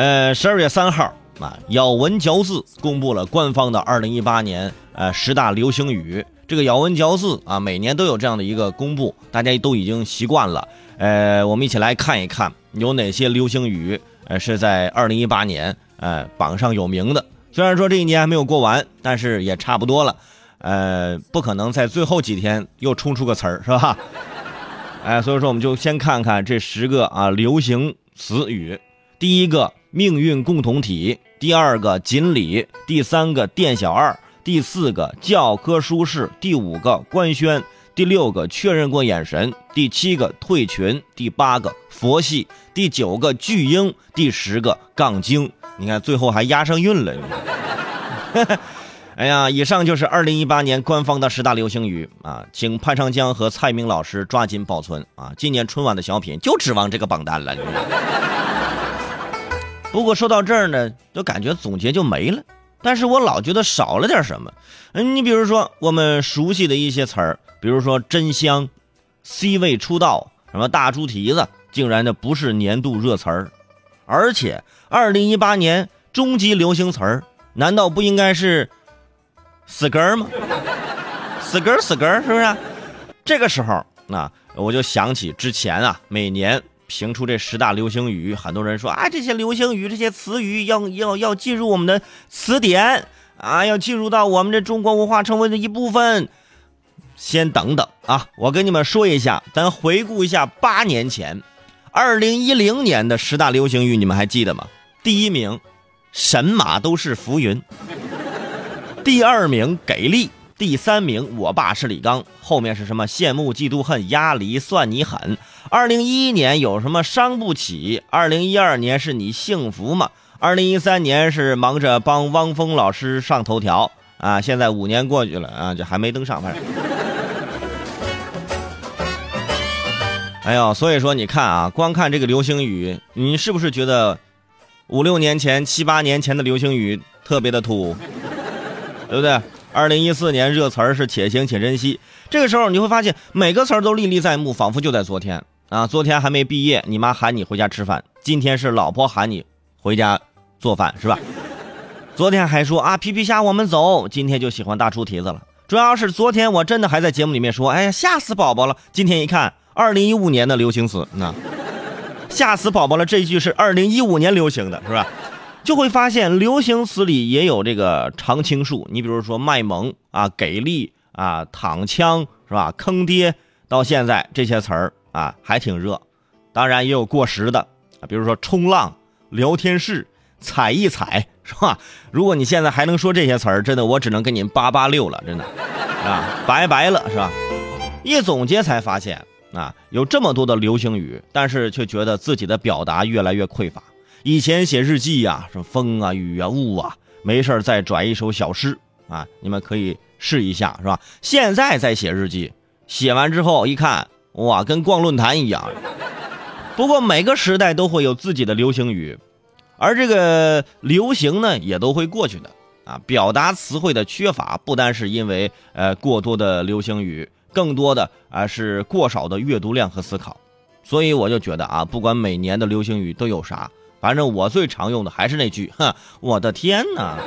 呃，十二月三号啊，咬文嚼字公布了官方的二零一八年呃十大流行语。这个咬文嚼字啊，每年都有这样的一个公布，大家都已经习惯了。呃，我们一起来看一看有哪些流行语呃是在二零一八年呃榜上有名的。虽然说这一年还没有过完，但是也差不多了。呃，不可能在最后几天又冲出个词儿，是吧？哎，所以说我们就先看看这十个啊流行词语。第一个。命运共同体，第二个锦鲤，第三个店小二，第四个教科书式，第五个官宣，第六个确认过眼神，第七个退群，第八个佛系，第九个巨婴，第十个杠精。你看最后还押上韵了。哎呀，以上就是二零一八年官方的十大流行语啊，请潘长江和蔡明老师抓紧保存啊！今年春晚的小品就指望这个榜单了。不过说到这儿呢，就感觉总结就没了。但是我老觉得少了点什么。嗯，你比如说我们熟悉的一些词儿，比如说真香、C 位出道、什么大猪蹄子，竟然呢不是年度热词儿。而且二零一八年终极流行词儿，难道不应该是死根儿吗？死根儿死根儿是不是？这个时候，那我就想起之前啊，每年。评出这十大流行语，很多人说啊，这些流行语、这些词语要要要进入我们的词典啊，要进入到我们这中国文化成为的一部分。先等等啊，我跟你们说一下，咱回顾一下八年前，二零一零年的十大流行语，你们还记得吗？第一名，神马都是浮云；第二名，给力。第三名，我爸是李刚，后面是什么？羡慕、嫉妒、恨、压离，算你狠。二零一一年有什么伤不起？二零一二年是你幸福吗？二零一三年是忙着帮汪峰老师上头条啊！现在五年过去了啊，这还没登上，反正。哎呦，所以说你看啊，光看这个流星雨，你是不是觉得五六年前、七八年前的流星雨特别的土，对不对？二零一四年热词儿是“且行且珍惜”，这个时候你会发现每个词儿都历历在目，仿佛就在昨天啊！昨天还没毕业，你妈喊你回家吃饭；今天是老婆喊你回家做饭，是吧？昨天还说啊皮皮虾我们走，今天就喜欢大猪蹄子了。主要是昨天我真的还在节目里面说，哎呀吓死宝宝了。今天一看，二零一五年的流行词，那吓死宝宝了这一句是二零一五年流行的，是吧？就会发现流行词里也有这个常青树，你比如说卖萌啊、给力啊、躺枪是吧？坑爹，到现在这些词儿啊还挺热。当然也有过时的啊，比如说冲浪、聊天室、踩一踩是吧？如果你现在还能说这些词儿，真的我只能跟您八八六了，真的啊，拜拜了是吧？一总结才发现啊，有这么多的流行语，但是却觉得自己的表达越来越匮乏。以前写日记呀，什么风啊、雨啊、雾啊，没事再转一首小诗啊，你们可以试一下，是吧？现在在写日记，写完之后一看，哇，跟逛论坛一样。不过每个时代都会有自己的流行语，而这个流行呢，也都会过去的啊。表达词汇的缺乏，不单是因为呃过多的流行语，更多的啊是过少的阅读量和思考。所以我就觉得啊，不管每年的流行语都有啥。反正我最常用的还是那句，哼，我的天哪！